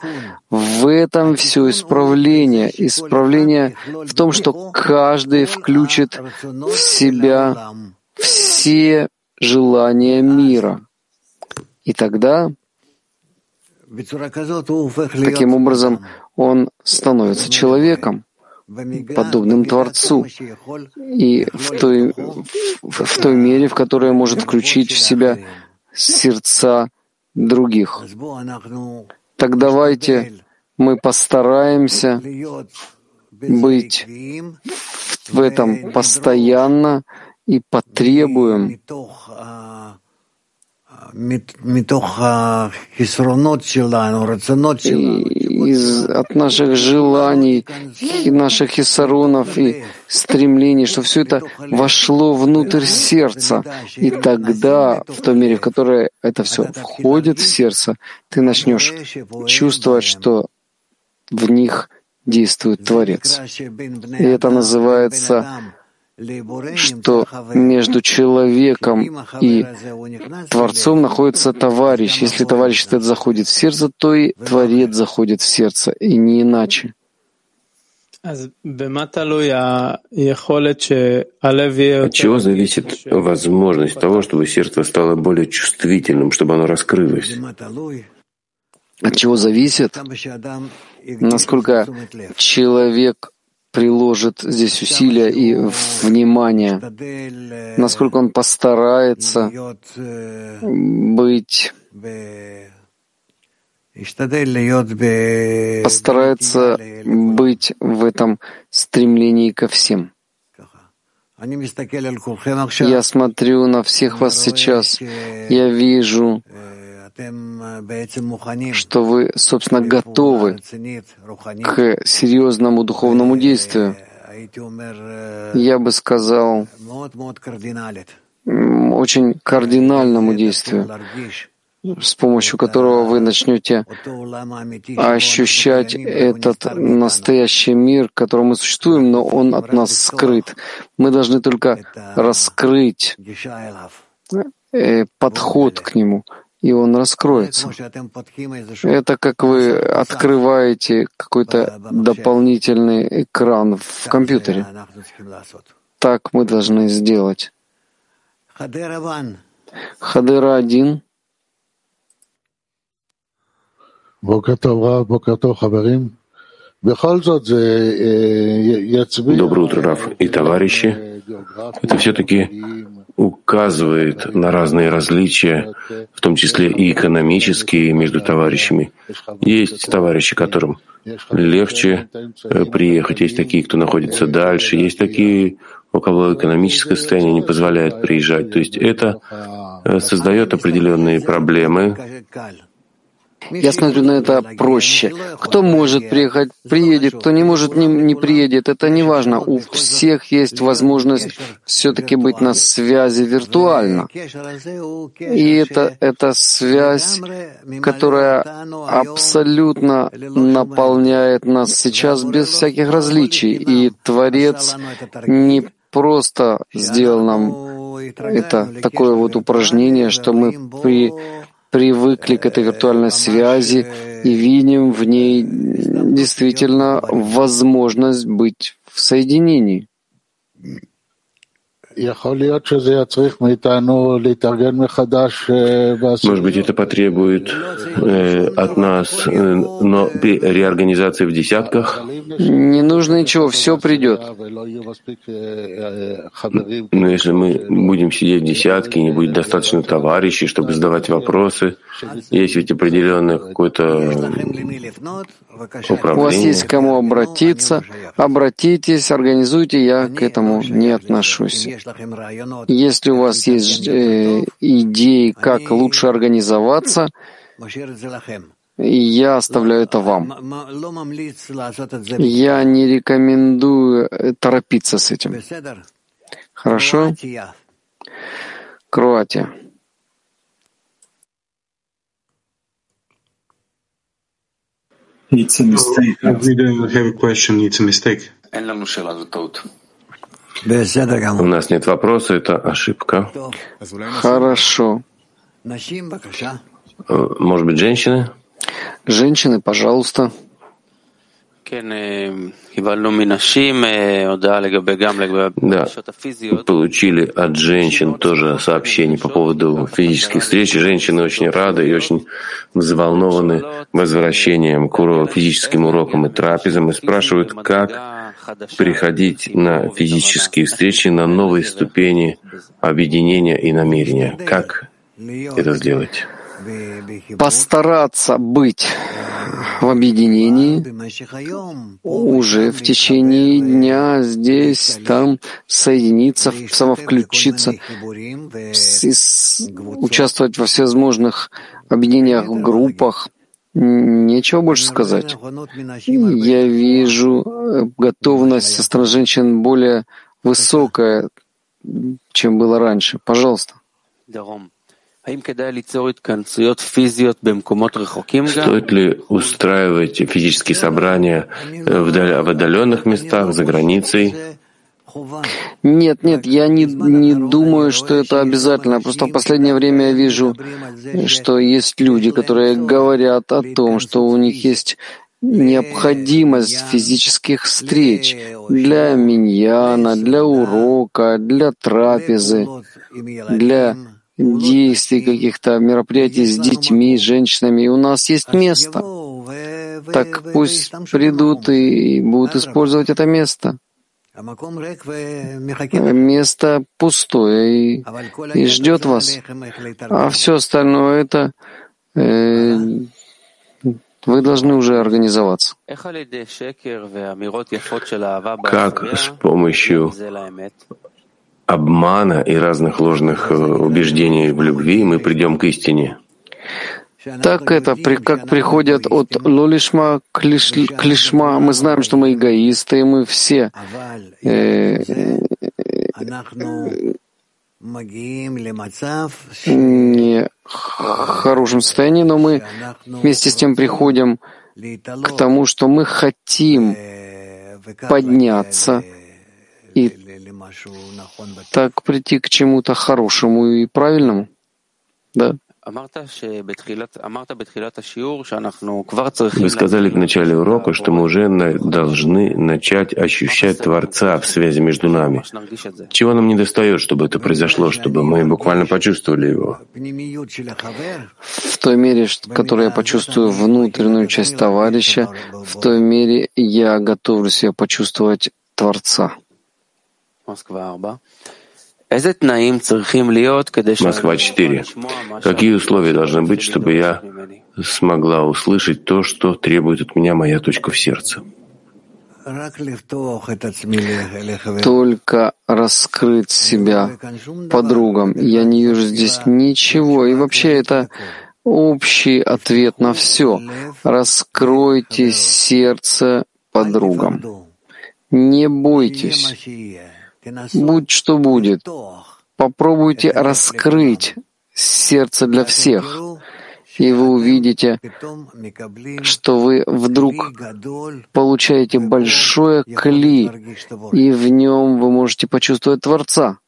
В этом все исправление. Исправление в том, что каждый включит в себя все желания мира. И тогда, таким образом, он становится человеком, подобным Творцу, и в той, в, в той мере, в которой может включить в себя сердца других. Так давайте мы постараемся быть в этом постоянно и потребуем из, от наших желаний, наших хисаронов и стремлений, что все это вошло внутрь сердца. И тогда, в той мере, в которой это все входит в сердце, ты начнешь чувствовать, что в них действует Творец. И это называется что между человеком и Творцом находится товарищ. Если товарищ этот заходит в сердце, то и Творец заходит в сердце, и не иначе. От чего зависит возможность того, чтобы сердце стало более чувствительным, чтобы оно раскрылось? От чего зависит? Насколько человек приложит здесь усилия и внимание, насколько он постарается быть постарается быть в этом стремлении ко всем. Я смотрю на всех вас сейчас, я вижу, что вы, собственно, готовы к серьезному духовному действию. Я бы сказал, очень кардинальному действию, с помощью которого вы начнете ощущать этот настоящий мир, в котором мы существуем, но он от нас скрыт. Мы должны только раскрыть э, подход к нему, и он раскроется. Это как вы открываете какой-то дополнительный экран в компьютере. Так мы должны сделать. Хадера один. Доброе утро, Раф и товарищи. Это все-таки указывает на разные различия, в том числе и экономические между товарищами. Есть товарищи, которым легче э, приехать, есть такие, кто находится дальше, есть такие, у кого экономическое состояние не позволяет приезжать. То есть это э, создает определенные проблемы. Я смотрю на это проще. Кто может приехать, приедет, кто не может, не, не приедет. Это не важно. У всех есть возможность все-таки быть на связи виртуально. И это, это связь, которая абсолютно наполняет нас сейчас без всяких различий. И Творец не просто сделал нам это такое вот упражнение, что мы при, привыкли к этой виртуальной связи и видим в ней действительно возможность быть в соединении. Может быть, это потребует э, от нас э, но реорганизации в десятках? Не нужно ничего, все придет. Но если мы будем сидеть в десятке, не будет достаточно товарищей, чтобы задавать вопросы, есть ведь определенное какое-то управление. У вас есть к кому обратиться, обратитесь, организуйте, я к этому не отношусь. Если у вас есть э, идеи, как лучше организоваться, я оставляю это вам. Я не рекомендую э, торопиться с этим. Хорошо? Кроатия. It's a mistake. We don't have a question. It's a mistake. У нас нет вопроса, это ошибка. Хорошо. Э, может быть, женщины? Женщины, пожалуйста. Да, получили от женщин тоже сообщение по поводу физических встреч. Женщины очень рады и очень взволнованы возвращением к физическим урокам и трапезам и спрашивают, как приходить на физические встречи на новые ступени объединения и намерения. Как это сделать? Постараться быть в объединении уже в течение дня здесь, там соединиться, самовключиться, участвовать во всевозможных объединениях, группах, Нечего больше сказать. Я вижу э, готовность со стороны женщин более высокая, чем было раньше. Пожалуйста. Стоит ли устраивать физические собрания в отдаленных местах, за границей? Нет, нет, я не, не думаю, что это обязательно. Просто в последнее время я вижу, что есть люди, которые говорят о том, что у них есть необходимость физических встреч для миньяна, для урока, для трапезы, для действий каких-то мероприятий с детьми, с женщинами. И у нас есть место. Так пусть придут и будут использовать это место. Место пустое и, и ждет вас. А все остальное это э, вы должны уже организоваться. Как с помощью обмана и разных ложных э, убеждений в любви мы придем к истине? Так это, как приходят от лолишма к лишма, мы знаем, что мы эгоисты, и мы все э, не в хорошем состоянии, но мы вместе с тем приходим к тому, что мы хотим подняться и так прийти к чему-то хорошему и правильному. Да. Вы сказали в начале урока, что мы уже должны начать ощущать Творца в связи между нами. Чего нам не достает, чтобы это произошло, чтобы мы буквально почувствовали его? В той мере, в которой я почувствую внутреннюю часть товарища, в той мере я готовлю себя почувствовать Творца. Москва 4. Какие условия должны быть, чтобы я смогла услышать то, что требует от меня моя точка в сердце? Только раскрыть себя подругам. Я не вижу здесь ничего. И вообще это общий ответ на все. Раскройте сердце подругам. Не бойтесь. Будь что будет. Попробуйте раскрыть сердце для всех, и вы увидите, что вы вдруг получаете большое кли, и в нем вы можете почувствовать Творца.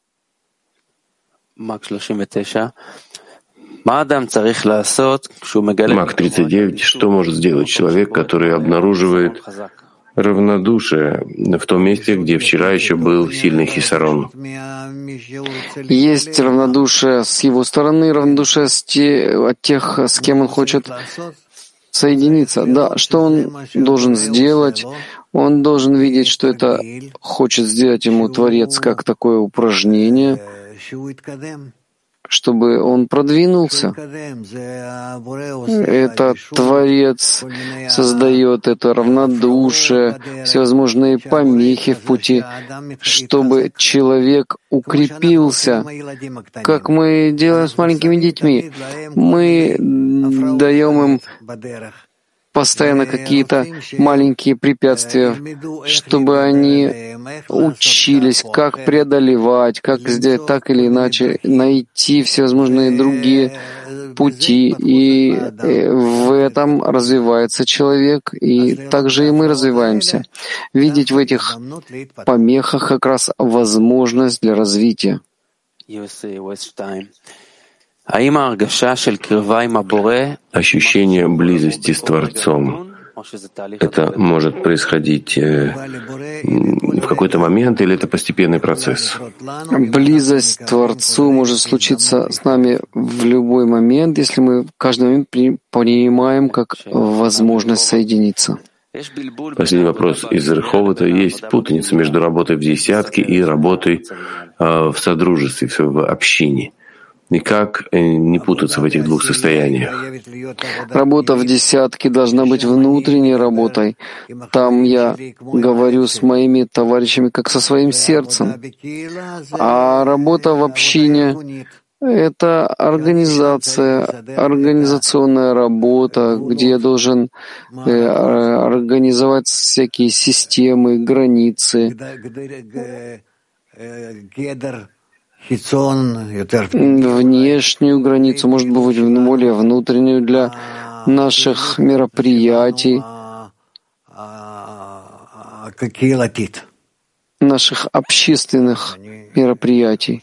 Мак 39. Что может сделать человек, который обнаруживает равнодушие в том месте, где вчера еще был сильный хисарон. Есть равнодушие с его стороны, равнодушие с те, от тех, с кем он хочет соединиться. Да, что он должен сделать? Он должен видеть, что это хочет сделать ему Творец как такое упражнение, чтобы он продвинулся. Это Творец создает это равнодушие, всевозможные помехи в пути, чтобы человек укрепился, как мы делаем с маленькими детьми. Мы даем им постоянно какие-то маленькие препятствия, чтобы они учились, как преодолевать, как сделать так или иначе, найти всевозможные другие пути. И э, в этом развивается человек, и также и мы развиваемся. Видеть в этих помехах как раз возможность для развития. Ощущение близости с Творцом это может происходить э, в какой-то момент или это постепенный процесс? Близость к Творцу может случиться с нами в любой момент, если мы каждый момент принимаем как возможность соединиться. Последний вопрос из Рыховата. Есть путаница между работой в десятке и работой э, в содружестве, в общине. Никак э, не путаться в этих двух состояниях. Работа в десятке должна быть внутренней работой. Там я говорю с моими товарищами как со своим сердцем. А работа в общине — это организация, организационная работа, где я должен э, организовать всякие системы, границы внешнюю границу, может быть, более внутреннюю для наших мероприятий, наших общественных мероприятий,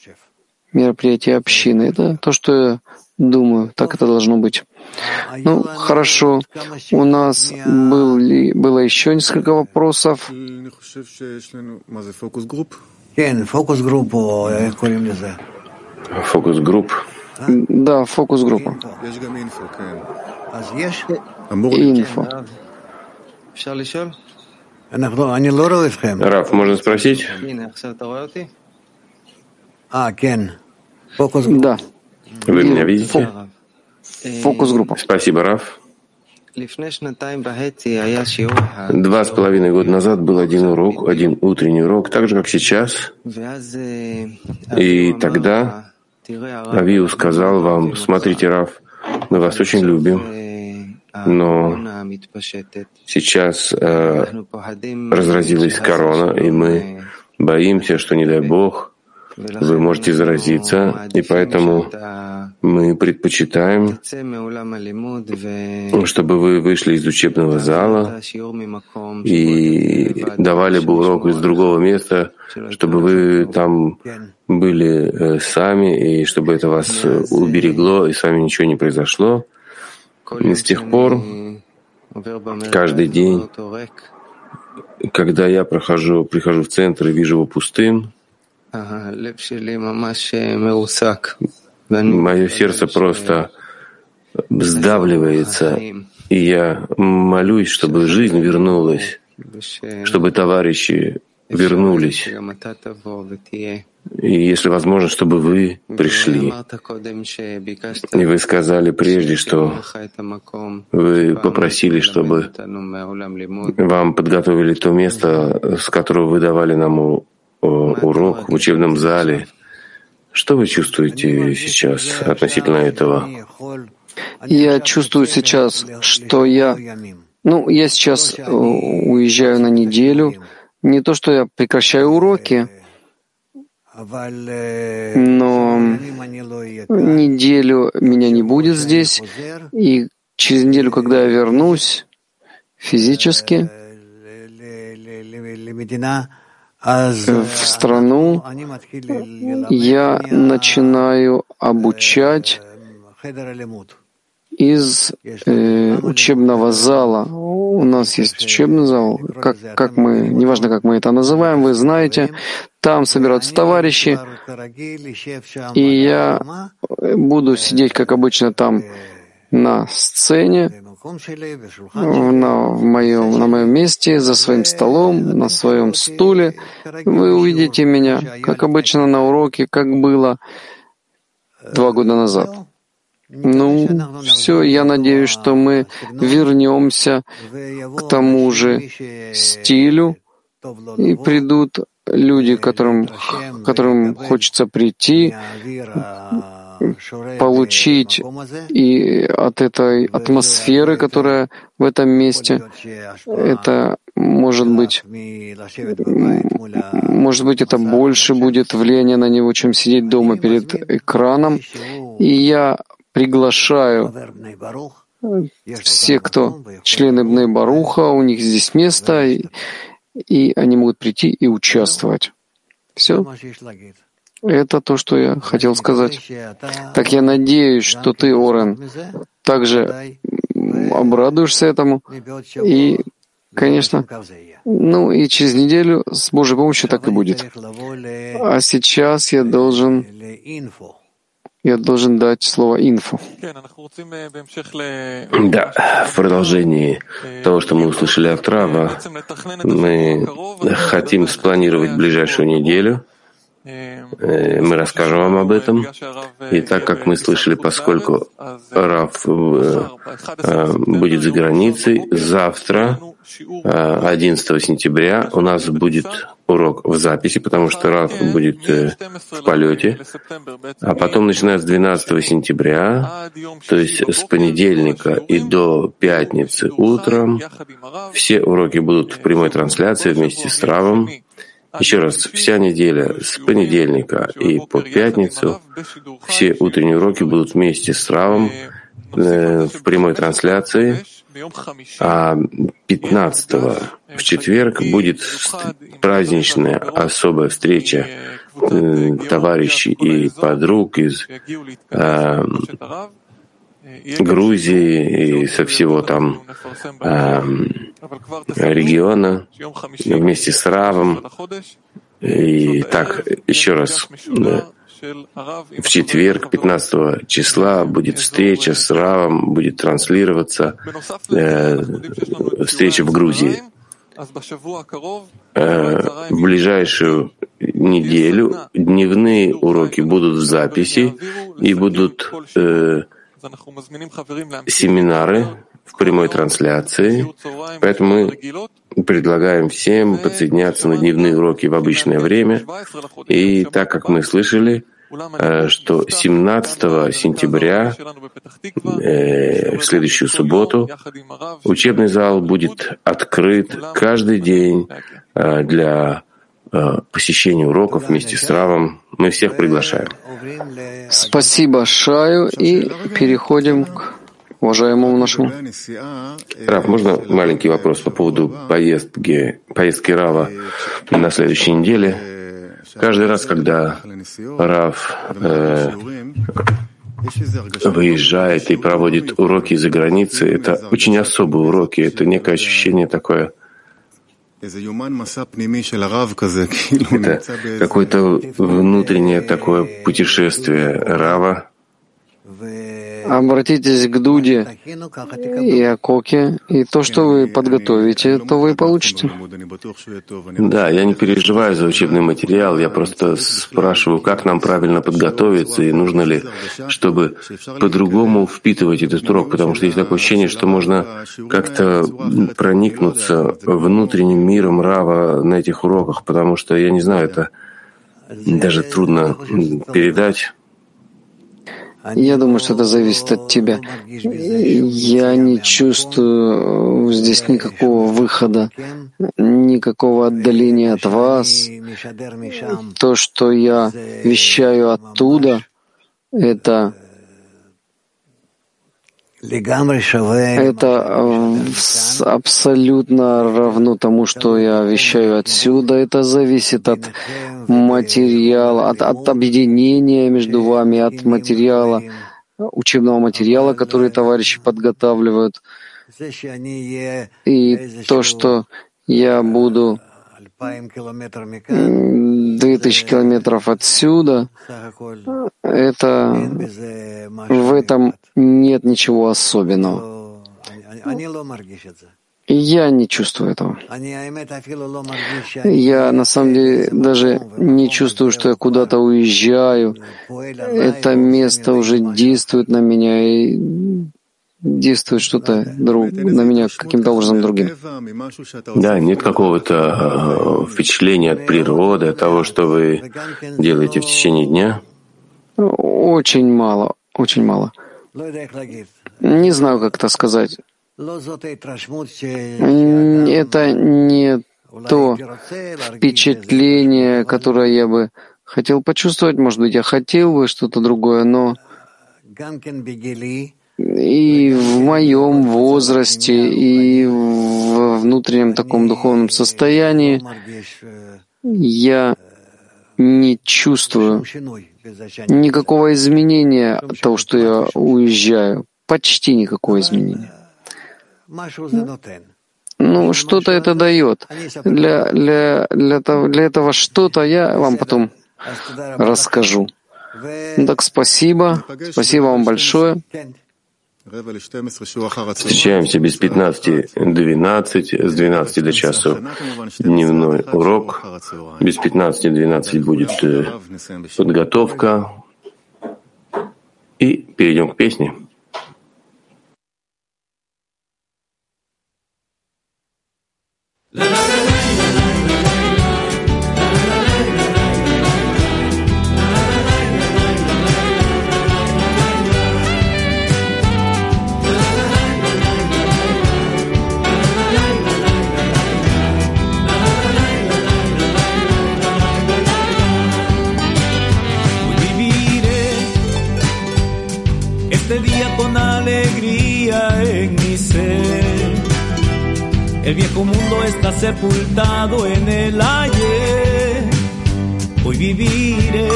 мероприятий общины. Это то, что я думаю, так это должно быть. Ну, хорошо. У нас был было еще несколько вопросов. Фокус-групп. Фокус-групп. Да, фокус-группа. Инфо. Раф, можно спросить? Да. Вы меня видите? Фокус-группа. Спасибо, Раф. Два с половиной года назад был один урок, один утренний урок, так же, как сейчас. И тогда Авиу сказал вам, смотрите, Раф, мы вас очень любим, но сейчас э, разразилась корона, и мы боимся, что, не дай Бог, вы можете заразиться, и поэтому мы предпочитаем, чтобы вы вышли из учебного зала и давали бы урок из другого места, чтобы вы там были э, сами, и чтобы это вас уберегло, и с вами ничего не произошло. И с тех пор каждый день, когда я прохожу, прихожу в центр и вижу его пустым, Мое сердце просто сдавливается, и я молюсь, чтобы жизнь вернулась, чтобы товарищи вернулись. И если возможно, чтобы вы пришли. И вы сказали прежде, что вы попросили, чтобы вам подготовили то место, с которого вы давали нам урок в учебном зале. Что вы чувствуете сейчас относительно этого? Я чувствую сейчас, что я... Ну, я сейчас э, уезжаю на неделю. Не то, что я прекращаю уроки, но неделю меня не будет здесь, и через неделю, когда я вернусь физически в страну, я начинаю обучать из э, учебного зала. У нас есть учебный зал, как, как мы, неважно, как мы это называем, вы знаете, там собираются товарищи, и я буду сидеть, как обычно, там на сцене, на, в моем, на моем месте, за своим столом, на своем стуле. Вы увидите меня, как обычно, на уроке, как было два года назад. Ну, все, я надеюсь, что мы вернемся к тому же стилю, и придут люди, которым, которым хочется прийти, получить и от этой атмосферы, которая в этом месте, это может быть, может быть, это больше будет влияние на него, чем сидеть дома перед экраном. И я приглашаю все, кто члены Бней Баруха, у них здесь место, и, и они могут прийти и участвовать. Все. Это то, что я хотел сказать. Так я надеюсь, что ты, Орен, также обрадуешься этому. И, конечно, ну и через неделю с Божьей помощью так и будет. А сейчас я должен я должен дать слово инфо. Да, в продолжении того, что мы услышали от Рава, мы хотим спланировать ближайшую неделю — мы расскажем вам об этом. И так как мы слышали, поскольку Раф э, э, будет за границей, завтра, 11 сентября, у нас будет урок в записи, потому что Раф будет в полете. А потом, начиная с 12 сентября, то есть с понедельника и до пятницы утром, все уроки будут в прямой трансляции вместе с Равом. Еще раз, вся неделя с понедельника и по пятницу все утренние уроки будут вместе с Равом э, в прямой трансляции, а 15 в четверг будет праздничная особая встреча э, товарищей и подруг из э, Грузии и со всего там э, региона вместе с Равом. И так, еще раз, да, в четверг, 15 числа, будет встреча с Равом, будет транслироваться э, встреча в Грузии. Э, в ближайшую неделю дневные уроки будут в записи и будут э, семинары в прямой трансляции, поэтому мы предлагаем всем подсоединяться на дневные уроки в обычное время. И так как мы слышали, э, что 17 сентября, э, в следующую субботу, учебный зал будет открыт каждый день э, для посещения уроков вместе с Равом. Мы всех приглашаем. Спасибо, Шаю, и переходим к уважаемому нашему. Рав, можно маленький вопрос по поводу поездки, поездки Рава на следующей неделе? Каждый раз, когда Рав э, выезжает и проводит уроки за границей, это очень особые уроки, это некое ощущение такое. Это какое-то внутреннее такое путешествие Рава, Обратитесь к Дуде и Акоке, и то, что вы подготовите, то вы получите. Да, я не переживаю за учебный материал, я просто спрашиваю, как нам правильно подготовиться, и нужно ли, чтобы по-другому впитывать этот урок, потому что есть такое ощущение, что можно как-то проникнуться внутренним миром Рава на этих уроках, потому что, я не знаю, это даже трудно передать. Я думаю, что это зависит от тебя. Я не чувствую здесь никакого выхода, никакого отдаления от вас. То, что я вещаю оттуда, это это э, абсолютно равно тому, что я вещаю отсюда. Это зависит от материала, от, от объединения между вами, от материала, учебного материала, который товарищи подготавливают. И то, что я буду две тысячи километров отсюда, это в этом нет ничего особенного. Я не чувствую этого. Я на самом деле даже не чувствую, что я куда-то уезжаю. Это место уже действует на меня и действует что-то друг, на меня каким-то образом другим. Да, нет какого-то э, впечатления от природы, от того, что вы делаете в течение дня? Очень мало, очень мало. Не знаю, как это сказать. Это не то впечатление, которое я бы хотел почувствовать. Может быть, я хотел бы что-то другое, но и в моем возрасте, и в внутреннем таком духовном состоянии я не чувствую никакого изменения от того, что я уезжаю. Почти никакого изменения. Ну, что-то это дает. Для, для, для, того, для этого что-то я вам потом расскажу. Ну, так спасибо. Спасибо вам большое. Встречаемся без 15-12, с 12 до часу дневной урок. Без 15-12 будет э, подготовка. И перейдем к песне. La, viejo mundo está sepultado en el ayer. Hoy viviré,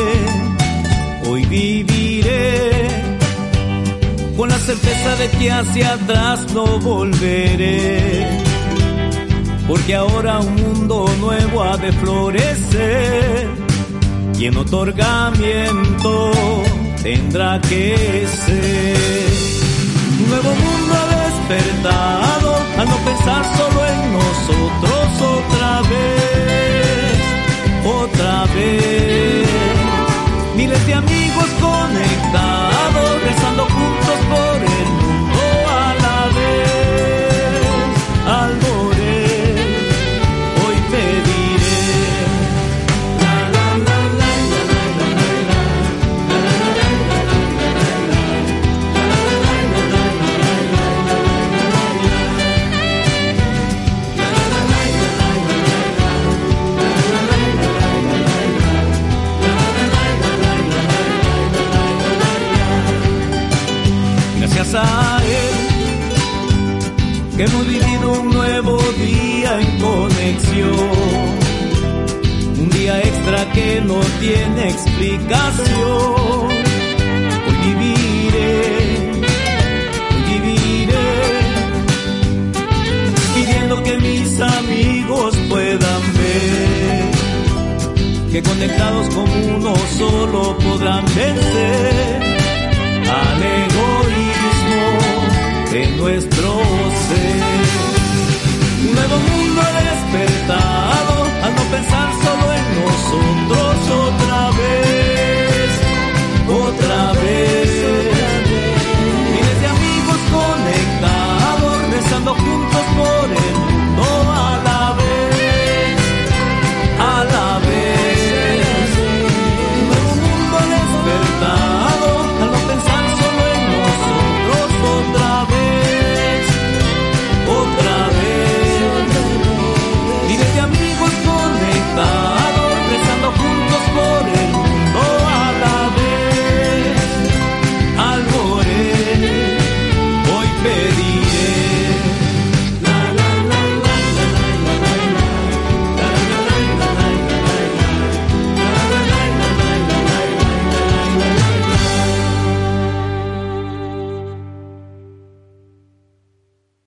hoy viviré, con la certeza de que hacia atrás no volveré. Porque ahora un mundo nuevo ha de florecer y en otorgamiento tendrá que ser. Un nuevo mundo ha despertado al no pensar solo en nosotros otra vez, otra vez. Miles de amigos conectados, rezando juntos